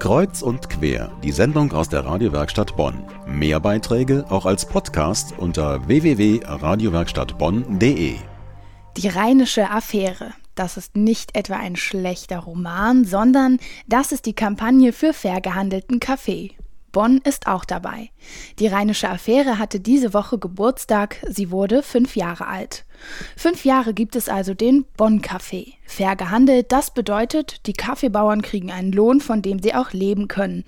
Kreuz und quer, die Sendung aus der Radiowerkstatt Bonn. Mehr Beiträge auch als Podcast unter www.radiowerkstattbonn.de. Die Rheinische Affäre. Das ist nicht etwa ein schlechter Roman, sondern das ist die Kampagne für fair gehandelten Kaffee. Bonn ist auch dabei. Die Rheinische Affäre hatte diese Woche Geburtstag, sie wurde fünf Jahre alt. Fünf Jahre gibt es also den Bonn-Café. Fair gehandelt, das bedeutet, die Kaffeebauern kriegen einen Lohn, von dem sie auch leben können.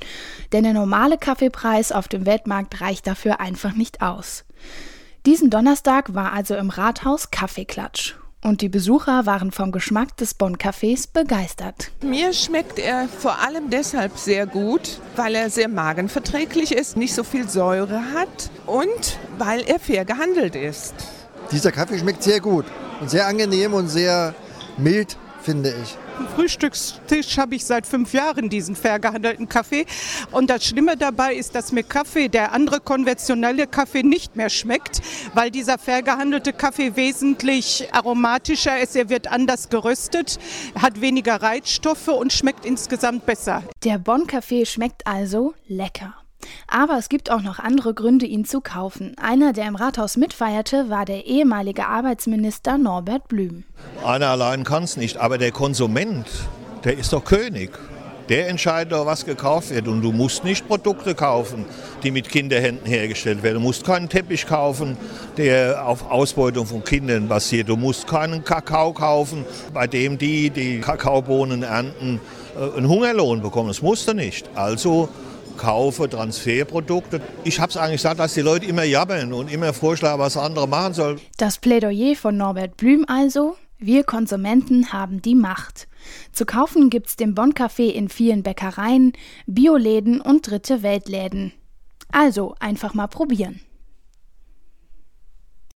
Denn der normale Kaffeepreis auf dem Weltmarkt reicht dafür einfach nicht aus. Diesen Donnerstag war also im Rathaus Kaffeeklatsch. Und die Besucher waren vom Geschmack des Bonn-Cafés begeistert. Mir schmeckt er vor allem deshalb sehr gut, weil er sehr magenverträglich ist, nicht so viel Säure hat und weil er fair gehandelt ist. Dieser Kaffee schmeckt sehr gut und sehr angenehm und sehr mild, finde ich. Am Frühstückstisch habe ich seit fünf Jahren diesen fair gehandelten Kaffee. Und das Schlimme dabei ist, dass mir Kaffee, der andere konventionelle Kaffee, nicht mehr schmeckt, weil dieser fair gehandelte Kaffee wesentlich aromatischer ist. Er wird anders geröstet, hat weniger Reizstoffe und schmeckt insgesamt besser. Der Bonn-Kaffee schmeckt also lecker. Aber es gibt auch noch andere Gründe, ihn zu kaufen. Einer, der im Rathaus mitfeierte, war der ehemalige Arbeitsminister Norbert Blüm. Einer allein kann es nicht, aber der Konsument, der ist doch König. Der entscheidet doch, was gekauft wird. Und du musst nicht Produkte kaufen, die mit Kinderhänden hergestellt werden. Du musst keinen Teppich kaufen, der auf Ausbeutung von Kindern basiert. Du musst keinen Kakao kaufen, bei dem die, die Kakaobohnen ernten, äh, einen Hungerlohn bekommen. Das musst du nicht. Also kaufe Transferprodukte. Ich habe es eigentlich gesagt, dass die Leute immer jammern und immer vorschlagen, was andere machen sollen. Das Plädoyer von Norbert Blüm also, wir Konsumenten haben die Macht. Zu kaufen gibt's den Bonn-Café in vielen Bäckereien, Bioläden und Dritte Weltläden. Also einfach mal probieren.